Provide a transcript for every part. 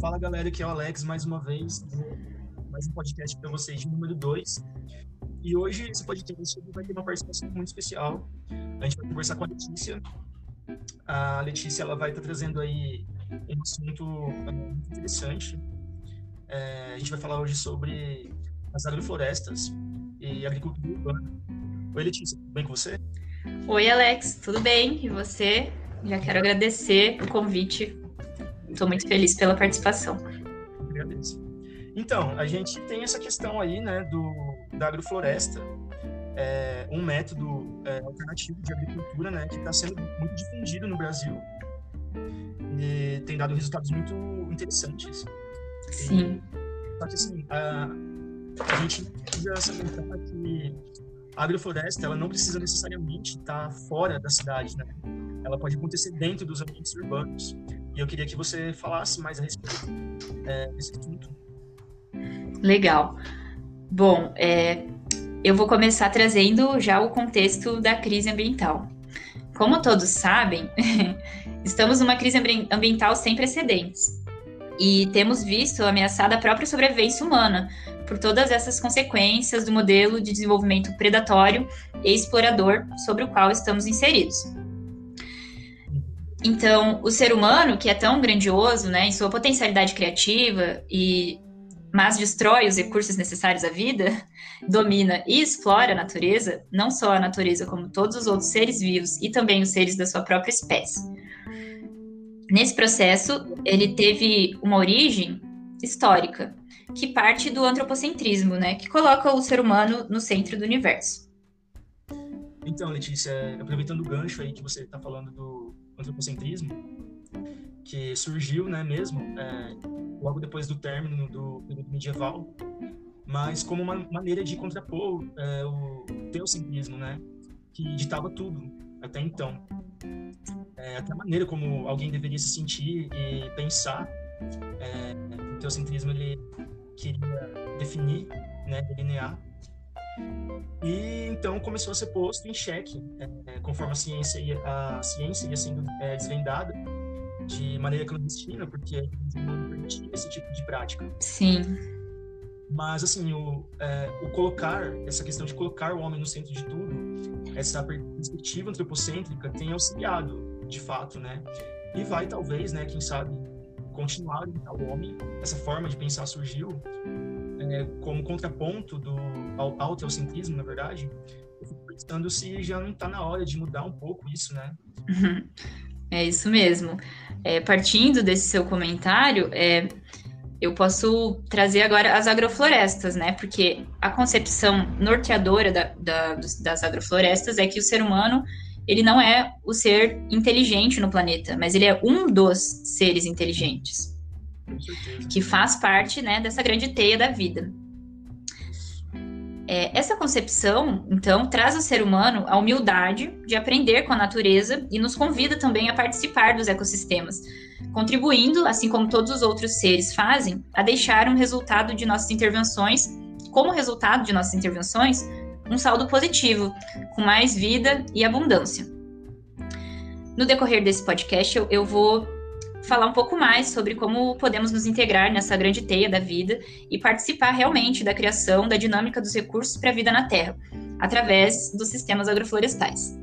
Fala galera, aqui é o Alex mais uma vez, mais um podcast para vocês número 2. E hoje esse podcast vai ter uma participação muito especial. A gente vai conversar com a Letícia. A Letícia ela vai estar trazendo aí um assunto é, muito interessante. É, a gente vai falar hoje sobre as agroflorestas e agricultura urbana. Oi Letícia, tudo bem com você? Oi Alex, tudo bem? E você? Já quero agradecer o convite. Estou muito feliz pela participação. Agradeço. Então, a gente tem essa questão aí, né, do, da agrofloresta, é, um método é, alternativo de agricultura, né, que está sendo muito difundido no Brasil e tem dado resultados muito interessantes. Sim. E, só que, assim, a, a gente precisa salientar que a agrofloresta, ela não precisa necessariamente estar fora da cidade, né? Ela pode acontecer dentro dos ambientes urbanos. E eu queria que você falasse mais a respeito é, desse assunto. Legal. Bom, é, eu vou começar trazendo já o contexto da crise ambiental. Como todos sabem, estamos numa crise ambiental sem precedentes e temos visto ameaçada a própria sobrevivência humana por todas essas consequências do modelo de desenvolvimento predatório e explorador sobre o qual estamos inseridos. Então, o ser humano, que é tão grandioso, né, em sua potencialidade criativa e mas destrói os recursos necessários à vida, domina e explora a natureza, não só a natureza, como todos os outros seres vivos e também os seres da sua própria espécie. Nesse processo, ele teve uma origem histórica, que parte do antropocentrismo, né, que coloca o ser humano no centro do universo. Então, Letícia, aproveitando o gancho aí que você está falando do antropocentrismo, que surgiu, né, mesmo, é, logo depois do término do período medieval, mas como uma maneira de contrapor é, o teocentrismo, né, que ditava tudo até então. É, até a maneira como alguém deveria se sentir e pensar. É, o teocentrismo ele queria definir, né, delinear. E então começou a ser posto em xeque, é, conforme a ciência ia, a ciência ia sendo é, desvendada de maneira clandestina, porque não permitia esse tipo de prática. Sim. Mas, assim, o, é, o colocar, essa questão de colocar o homem no centro de tudo, essa perspectiva antropocêntrica tem auxiliado, de fato, né? E vai, talvez, né, quem sabe, continuar o homem. Essa forma de pensar surgiu é, como contraponto do, ao, teocentrismo, na verdade. Eu fico pensando se já não está na hora de mudar um pouco isso, né? É isso mesmo. É, partindo desse seu comentário, é, eu posso trazer agora as agroflorestas, né? Porque a concepção norteadora da, da, das agroflorestas é que o ser humano ele não é o ser inteligente no planeta, mas ele é um dos seres inteligentes que faz parte, né, dessa grande teia da vida. É, essa concepção, então, traz ao ser humano a humildade de aprender com a natureza e nos convida também a participar dos ecossistemas, contribuindo, assim como todos os outros seres fazem, a deixar um resultado de nossas intervenções, como resultado de nossas intervenções, um saldo positivo, com mais vida e abundância. No decorrer desse podcast, eu, eu vou falar um pouco mais sobre como podemos nos integrar nessa grande teia da vida e participar realmente da criação da dinâmica dos recursos para a vida na Terra, através dos sistemas agroflorestais.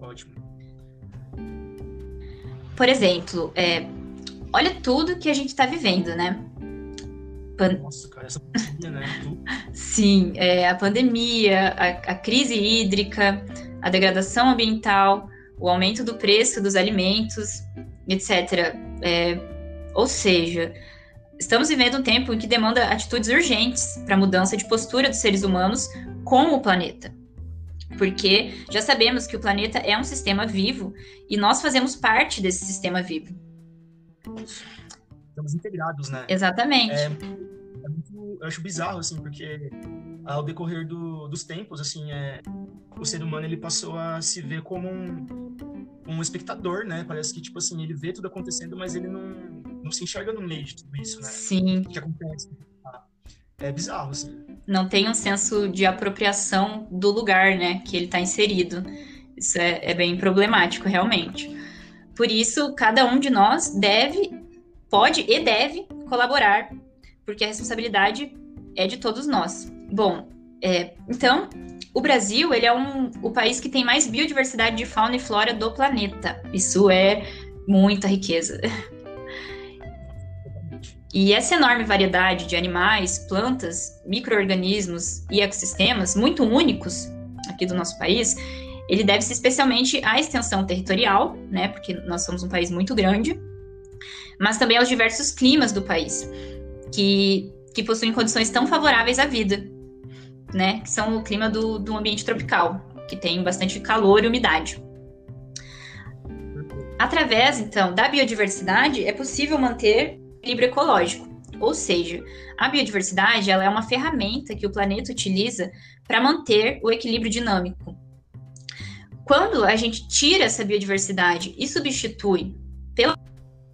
Ótimo. Por exemplo, é, olha tudo que a gente está vivendo, né? Pan... Nossa, cara, essa pandemia, né? Sim, é, a pandemia, a, a crise hídrica, a degradação ambiental, o aumento do preço dos alimentos, etc. É, ou seja, estamos vivendo um tempo em que demanda atitudes urgentes para a mudança de postura dos seres humanos com o planeta. Porque já sabemos que o planeta é um sistema vivo e nós fazemos parte desse sistema vivo. Estamos integrados, né? Exatamente. É, é muito, eu acho bizarro, assim, porque ao decorrer do, dos tempos, assim, é, o ser humano ele passou a se ver como um, um espectador, né? Parece que, tipo assim, ele vê tudo acontecendo, mas ele não, não se enxerga no meio de tudo isso, né? Sim. O que acontece. É bizarro, assim. Não tem um senso de apropriação do lugar, né? Que ele está inserido. Isso é, é bem problemático, realmente. Por isso, cada um de nós deve pode e deve colaborar, porque a responsabilidade é de todos nós. Bom, é, então, o Brasil ele é um, o país que tem mais biodiversidade de fauna e flora do planeta. Isso é muita riqueza. E essa enorme variedade de animais, plantas, micro-organismos e ecossistemas, muito únicos aqui do nosso país, ele deve-se especialmente à extensão territorial, né, porque nós somos um país muito grande, mas também aos diversos climas do país, que, que possuem condições tão favoráveis à vida, né, que são o clima do, do ambiente tropical, que tem bastante calor e umidade. Através, então, da biodiversidade, é possível manter equilíbrio ecológico. Ou seja, a biodiversidade ela é uma ferramenta que o planeta utiliza para manter o equilíbrio dinâmico. Quando a gente tira essa biodiversidade e substitui pela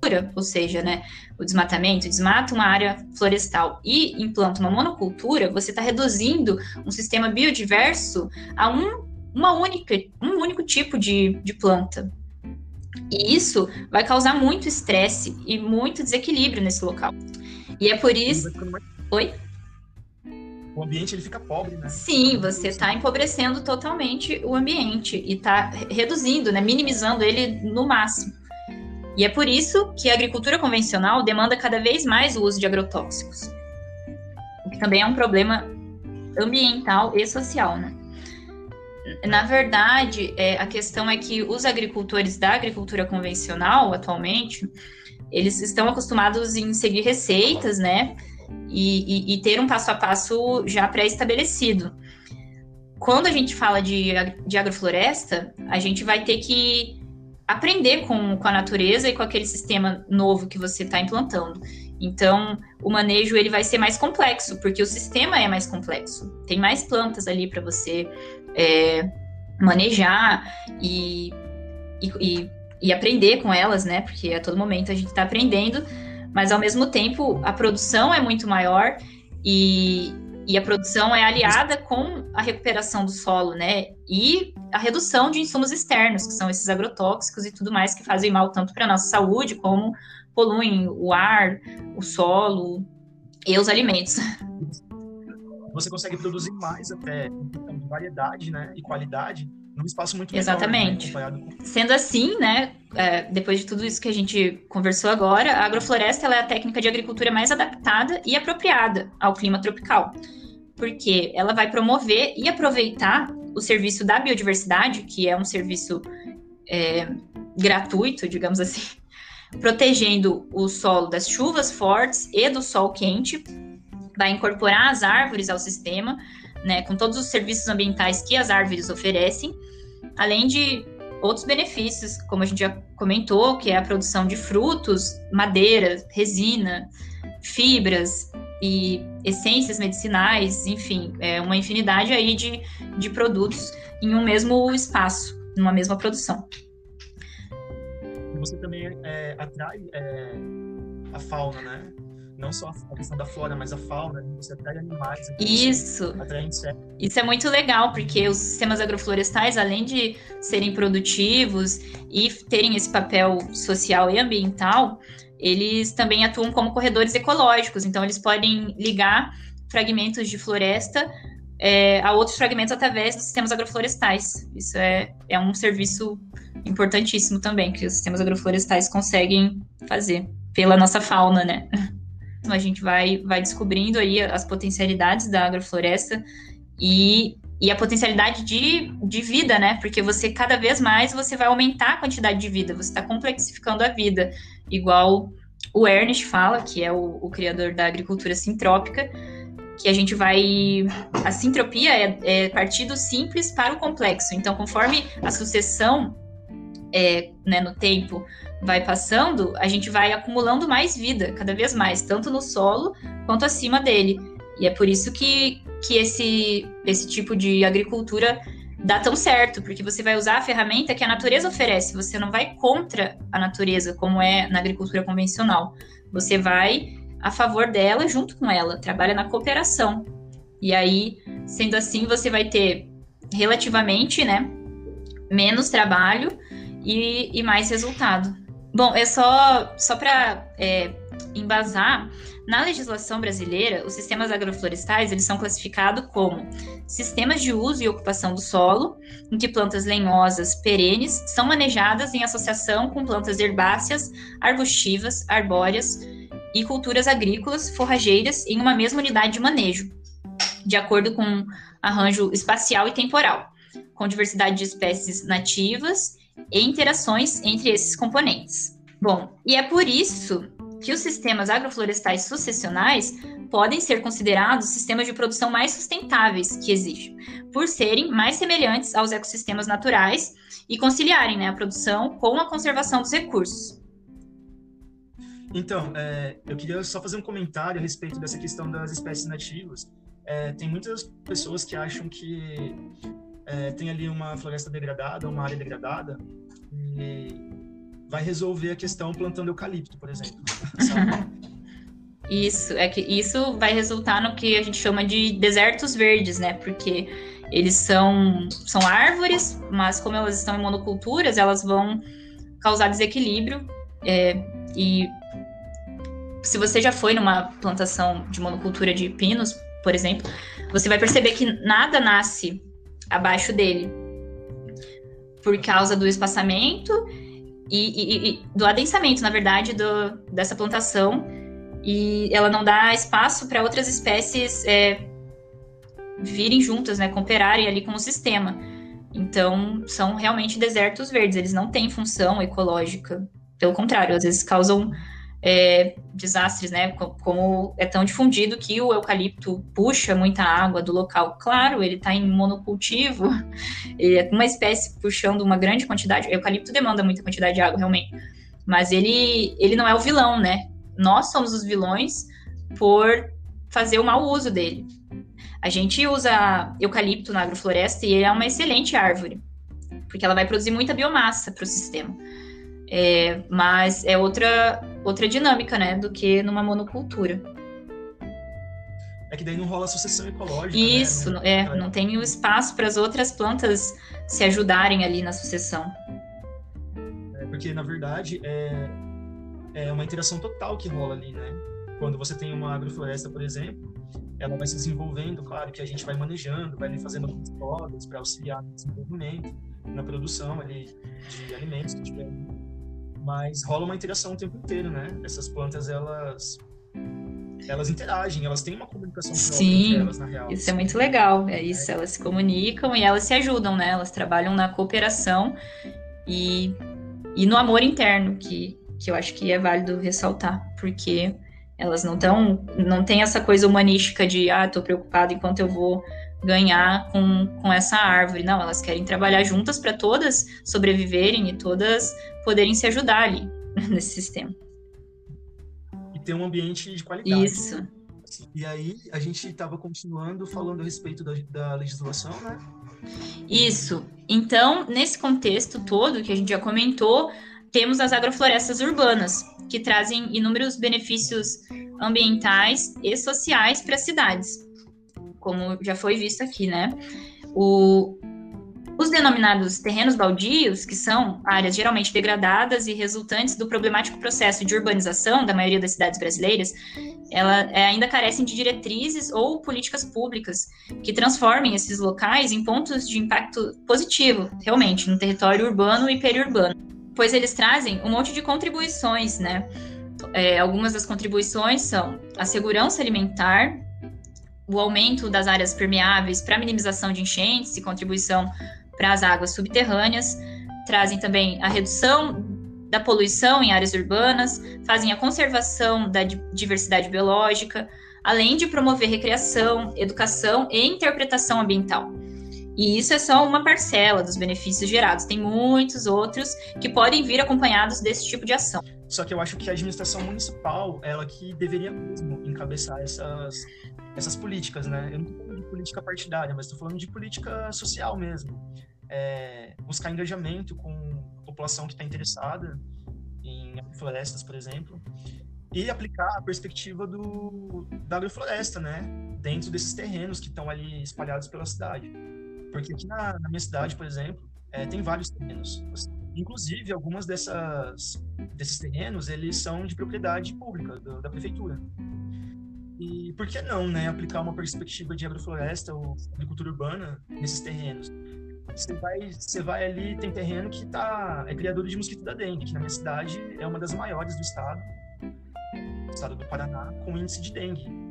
cultura, ou seja, né, o desmatamento, desmata uma área florestal e implanta uma monocultura, você está reduzindo um sistema biodiverso a um, uma única, um único tipo de, de planta. E isso vai causar muito estresse e muito desequilíbrio nesse local. E é por isso. Oi? O ambiente ele fica pobre, né? Sim, você está empobrecendo totalmente o ambiente e está reduzindo, né, minimizando ele no máximo. E é por isso que a agricultura convencional demanda cada vez mais o uso de agrotóxicos, o que também é um problema ambiental e social, né? Na verdade, é, a questão é que os agricultores da agricultura convencional, atualmente, eles estão acostumados em seguir receitas, né? E, e, e ter um passo a passo já pré-estabelecido. Quando a gente fala de, de agrofloresta, a gente vai ter que aprender com, com a natureza e com aquele sistema novo que você está implantando. Então, o manejo ele vai ser mais complexo, porque o sistema é mais complexo. Tem mais plantas ali para você é, manejar e, e, e, aprender com elas, né? Porque a todo momento a gente está aprendendo, mas ao mesmo tempo a produção é muito maior e, e a produção é aliada com a recuperação do solo, né? E a redução de insumos externos, que são esses agrotóxicos e tudo mais que fazem mal tanto para a nossa saúde como poluem o ar, o solo e os alimentos. você consegue produzir mais até de variedade né, e qualidade num espaço muito menor, Exatamente. Né, com... Sendo assim, né, é, depois de tudo isso que a gente conversou agora, a agrofloresta é a técnica de agricultura mais adaptada e apropriada ao clima tropical, porque ela vai promover e aproveitar o serviço da biodiversidade, que é um serviço é, gratuito, digamos assim, protegendo o solo das chuvas fortes e do sol quente, vai incorporar as árvores ao sistema, né, com todos os serviços ambientais que as árvores oferecem, além de outros benefícios, como a gente já comentou, que é a produção de frutos, madeira, resina, fibras e essências medicinais, enfim, é uma infinidade aí de, de produtos em um mesmo espaço, numa mesma produção. Você também é, atrai é, a fauna, né? Não só a questão da flora, mas a fauna, né? você atrai animais. Isso. Atrai insetos. Isso é muito legal, porque os sistemas agroflorestais, além de serem produtivos e terem esse papel social e ambiental, eles também atuam como corredores ecológicos. Então, eles podem ligar fragmentos de floresta é, a outros fragmentos através dos sistemas agroflorestais. Isso é, é um serviço importantíssimo também, que os sistemas agroflorestais conseguem fazer pela nossa fauna, né? A gente vai, vai descobrindo aí as potencialidades da agrofloresta e, e a potencialidade de, de vida, né? Porque você, cada vez mais, você vai aumentar a quantidade de vida, você está complexificando a vida, igual o Ernest fala, que é o, o criador da agricultura sintrópica, que a gente vai. A sintropia é, é partir do simples para o complexo. Então, conforme a sucessão é, né, no tempo vai passando, a gente vai acumulando mais vida, cada vez mais, tanto no solo quanto acima dele. E é por isso que, que esse, esse tipo de agricultura dá tão certo, porque você vai usar a ferramenta que a natureza oferece, você não vai contra a natureza, como é na agricultura convencional. Você vai a favor dela, junto com ela, trabalha na cooperação. E aí, sendo assim, você vai ter relativamente, né, menos trabalho e, e mais resultado. Bom, é só, só para é, embasar, na legislação brasileira, os sistemas agroflorestais eles são classificados como sistemas de uso e ocupação do solo, em que plantas lenhosas perenes são manejadas em associação com plantas herbáceas, arbustivas, arbóreas e culturas agrícolas forrageiras em uma mesma unidade de manejo, de acordo com arranjo espacial e temporal, com diversidade de espécies nativas e interações entre esses componentes. Bom, e é por isso que os sistemas agroflorestais sucessionais podem ser considerados sistemas de produção mais sustentáveis que existem, por serem mais semelhantes aos ecossistemas naturais e conciliarem né, a produção com a conservação dos recursos. Então, é, eu queria só fazer um comentário a respeito dessa questão das espécies nativas. É, tem muitas pessoas que acham que é, tem ali uma floresta degradada, uma área degradada, e vai resolver a questão plantando eucalipto, por exemplo. isso, é que isso vai resultar no que a gente chama de desertos verdes, né? Porque eles são, são árvores, mas como elas estão em monoculturas, elas vão causar desequilíbrio. É, e se você já foi numa plantação de monocultura de pinos, por exemplo, você vai perceber que nada nasce abaixo dele por causa do espaçamento e, e, e, do adensamento, na verdade, do, dessa plantação. E ela não dá espaço para outras espécies é, virem juntas, né, cooperarem ali com o sistema. Então, são realmente desertos verdes, eles não têm função ecológica. Pelo contrário, às vezes causam é, desastres, né? Como é tão difundido que o eucalipto puxa muita água do local. Claro, ele está em monocultivo, ele é uma espécie puxando uma grande quantidade. O eucalipto demanda muita quantidade de água, realmente. Mas ele, ele não é o vilão, né? Nós somos os vilões por fazer o mau uso dele. A gente usa eucalipto na agrofloresta e ele é uma excelente árvore, porque ela vai produzir muita biomassa para o sistema. É, mas é outra, outra dinâmica, né, do que numa monocultura. É que daí não rola sucessão ecológica. Né? Isso, né? é, não tem o espaço para as outras plantas se ajudarem ali na sucessão. É, porque, na verdade, é, é uma interação total que rola ali, né? Quando você tem uma agrofloresta, por exemplo, ela vai se desenvolvendo, claro que a gente vai manejando, vai fazendo algumas podas para auxiliar no desenvolvimento, na produção ali de alimentos que tiver mas rola uma interação o tempo inteiro, né? Essas plantas, elas elas interagem, elas têm uma comunicação Sim, elas, na real. Isso é muito legal, é isso, é. elas se comunicam e elas se ajudam, né? Elas trabalham na cooperação e, e no amor interno, que, que eu acho que é válido ressaltar, porque elas não estão, não tem essa coisa humanística de, ah, tô preocupado enquanto eu vou ganhar com, com essa árvore. Não, elas querem trabalhar juntas para todas sobreviverem e todas poderem se ajudar ali nesse sistema. E ter um ambiente de qualidade. Isso. E aí, a gente estava continuando falando a respeito da, da legislação, né? Isso. Então, nesse contexto todo que a gente já comentou, temos as agroflorestas urbanas, que trazem inúmeros benefícios ambientais e sociais para as cidades como já foi visto aqui, né? O, os denominados terrenos baldios, que são áreas geralmente degradadas e resultantes do problemático processo de urbanização da maioria das cidades brasileiras, ela é, ainda carecem de diretrizes ou políticas públicas que transformem esses locais em pontos de impacto positivo, realmente, no território urbano e periurbano, pois eles trazem um monte de contribuições, né? É, algumas das contribuições são a segurança alimentar, o aumento das áreas permeáveis para minimização de enchentes e contribuição para as águas subterrâneas, trazem também a redução da poluição em áreas urbanas, fazem a conservação da diversidade biológica, além de promover recreação, educação e interpretação ambiental. E isso é só uma parcela dos benefícios gerados. Tem muitos outros que podem vir acompanhados desse tipo de ação. Só que eu acho que a administração municipal, ela que deveria mesmo encabeçar essas, essas políticas, né? Eu não estou falando de política partidária, mas estou falando de política social mesmo. É, buscar engajamento com a população que está interessada em florestas, por exemplo, e aplicar a perspectiva do, da agrofloresta, né? Dentro desses terrenos que estão ali espalhados pela cidade. Porque aqui na, na minha cidade, por exemplo, é, tem vários terrenos. Inclusive, algumas dessas, desses terrenos, eles são de propriedade pública, do, da prefeitura. E por que não, né, aplicar uma perspectiva de agrofloresta ou agricultura urbana nesses terrenos? Você vai, você vai ali, tem terreno que tá, é criador de mosquito da dengue, que na minha cidade é uma das maiores do estado, estado do Paraná, com índice de dengue.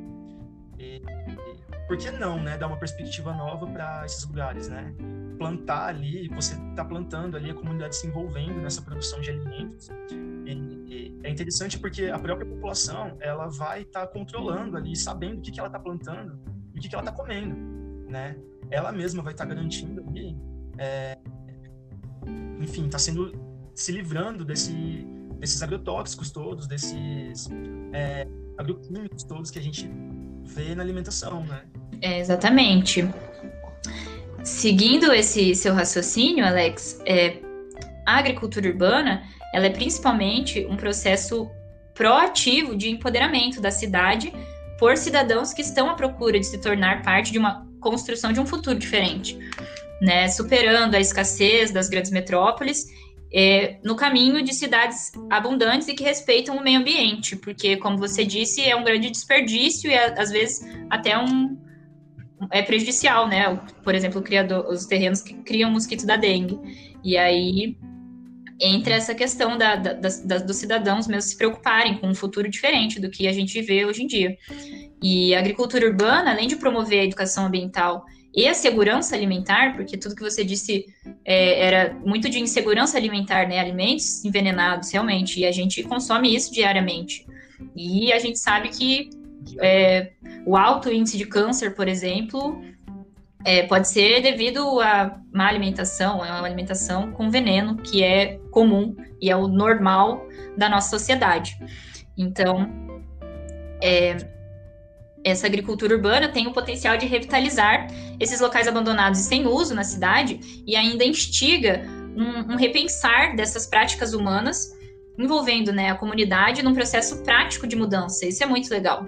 Por que não, né, dar uma perspectiva nova para esses lugares, né? Plantar ali, você está plantando ali, a comunidade se envolvendo nessa produção de alimentos. E, e é interessante porque a própria população, ela vai estar tá controlando ali, sabendo o que, que ela está plantando e o que, que ela está comendo, né? Ela mesma vai estar tá garantindo ali, é, enfim, está sendo se livrando desse, desses agrotóxicos todos, desses é, agroquímicos todos que a gente vê na alimentação, né? É, exatamente. Seguindo esse seu raciocínio, Alex, é, a agricultura urbana ela é principalmente um processo proativo de empoderamento da cidade por cidadãos que estão à procura de se tornar parte de uma construção de um futuro diferente, né? superando a escassez das grandes metrópoles é, no caminho de cidades abundantes e que respeitam o meio ambiente, porque, como você disse, é um grande desperdício e, às vezes, até um é prejudicial, né? Por exemplo, criador, os terrenos que criam mosquito da dengue. E aí entra essa questão da, da, da, dos cidadãos mesmo se preocuparem com um futuro diferente do que a gente vê hoje em dia. E a agricultura urbana, além de promover a educação ambiental e a segurança alimentar, porque tudo que você disse é, era muito de insegurança alimentar, né? Alimentos envenenados, realmente, e a gente consome isso diariamente. E a gente sabe que é, o alto índice de câncer, por exemplo, é, pode ser devido a má alimentação, é uma alimentação com veneno, que é comum e é o normal da nossa sociedade. Então, é, essa agricultura urbana tem o potencial de revitalizar esses locais abandonados e sem uso na cidade e ainda instiga um, um repensar dessas práticas humanas, envolvendo né, a comunidade num processo prático de mudança. Isso é muito legal.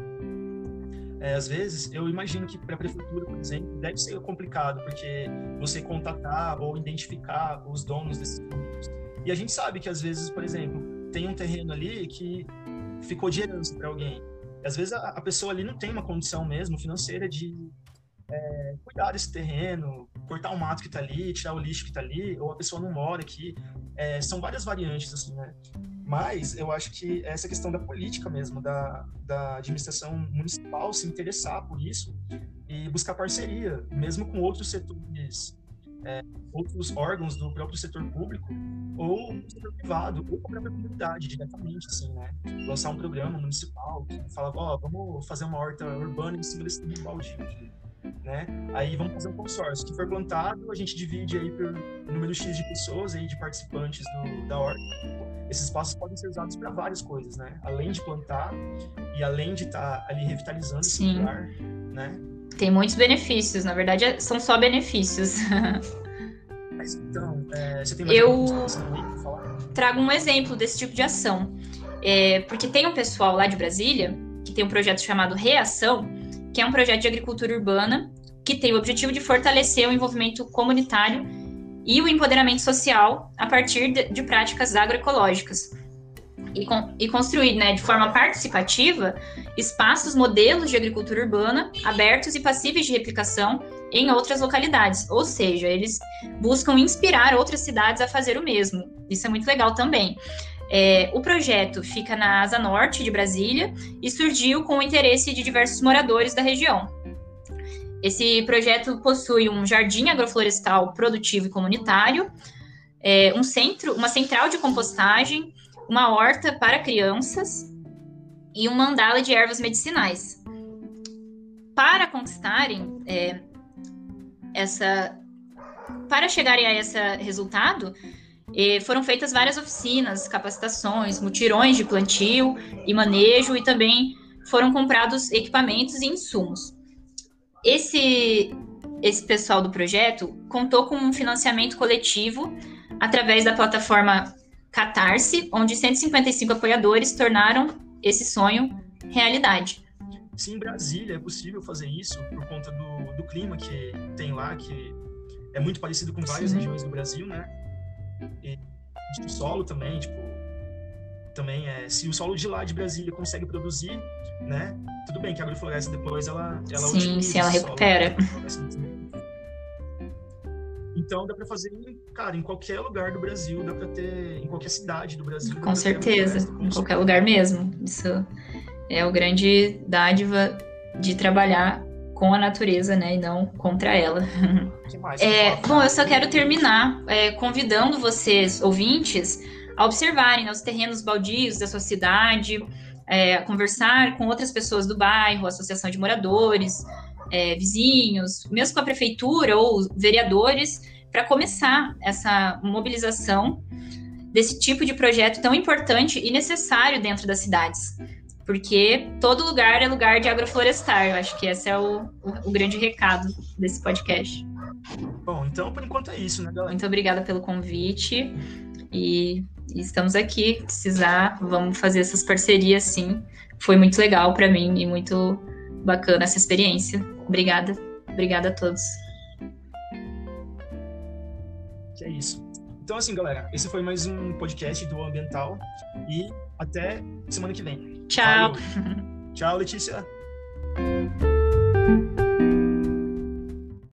É, às vezes, eu imagino que para a prefeitura, por exemplo, deve ser complicado, porque você contatar ou identificar os donos desses produtos. E a gente sabe que, às vezes, por exemplo, tem um terreno ali que ficou de herança para alguém às vezes a, a, pessoa ali não tem uma condição mesmo financeira de é, cuidar desse terreno, cortar o mato que está ali, tirar o lixo que está ali, ou a pessoa não mora aqui. É, são várias variantes, assim, né? Mas eu acho que essa questão da política mesmo, da, da administração municipal se interessar por isso e buscar parceria, mesmo com outros setores é, outros órgãos do próprio setor público ou do setor privado ou com a própria comunidade diretamente, assim, né? Lançar um programa municipal que falava, ó, oh, vamos fazer uma horta urbana em cima desse terreno baldio aqui, né? Aí vamos fazer um consórcio. que for plantado, a gente divide aí por número X de pessoas aí, de participantes do, da horta. Esses espaços podem ser usados para várias coisas, né? Além de plantar e além de estar tá ali revitalizando Sim. esse lugar, né? Tem muitos benefícios, na verdade é, são só benefícios. Mas então, é, você tem mais Eu trago um exemplo desse tipo de ação. É, porque tem um pessoal lá de Brasília que tem um projeto chamado Reação, que é um projeto de agricultura urbana que tem o objetivo de fortalecer o envolvimento comunitário e o empoderamento social a partir de, de práticas agroecológicas e, con e construir né, de forma participativa espaços, modelos de agricultura urbana abertos e passíveis de replicação em outras localidades. Ou seja, eles buscam inspirar outras cidades a fazer o mesmo. Isso é muito legal também. É, o projeto fica na asa norte de Brasília e surgiu com o interesse de diversos moradores da região. Esse projeto possui um jardim agroflorestal produtivo e comunitário, é, um centro, uma central de compostagem, uma horta para crianças e um mandala de ervas medicinais. Para conquistarem é, essa. Para chegarem a esse resultado, é, foram feitas várias oficinas, capacitações, mutirões de plantio e manejo, e também foram comprados equipamentos e insumos. Esse, esse pessoal do projeto contou com um financiamento coletivo através da plataforma Catarse, onde 155 apoiadores tornaram esse sonho realidade. Sim, em Brasília é possível fazer isso por conta do, do clima que tem lá, que é muito parecido com várias Sim. regiões do Brasil, né? E de solo também, tipo, também é, se o solo de lá de Brasília consegue produzir, né? Tudo bem que a agrofloresta depois ela, ela sim, sim, ela recupera. Solo, então dá para fazer, cara, em qualquer lugar do Brasil, dá para ter, em qualquer cidade do Brasil. Com certeza, em qualquer lugar mesmo. Isso é o grande dádiva de trabalhar com a natureza, né, e não contra ela. É, bom, eu só quero terminar é, convidando vocês, ouvintes, a observarem né, os terrenos baldios da sua cidade, é, a conversar com outras pessoas do bairro, associação de moradores, é, vizinhos, mesmo com a prefeitura ou vereadores, para começar essa mobilização desse tipo de projeto tão importante e necessário dentro das cidades. Porque todo lugar é lugar de agroflorestar. Eu acho que esse é o, o, o grande recado desse podcast. Bom, então por enquanto é isso, né, galera? Muito obrigada pelo convite e, e estamos aqui. Precisar, vamos fazer essas parcerias sim. Foi muito legal para mim e muito bacana essa experiência. Obrigada. Obrigada a todos. Que é isso. Então, assim, galera, esse foi mais um podcast do Ambiental e até semana que vem. Tchau. Valeu. Tchau, Letícia.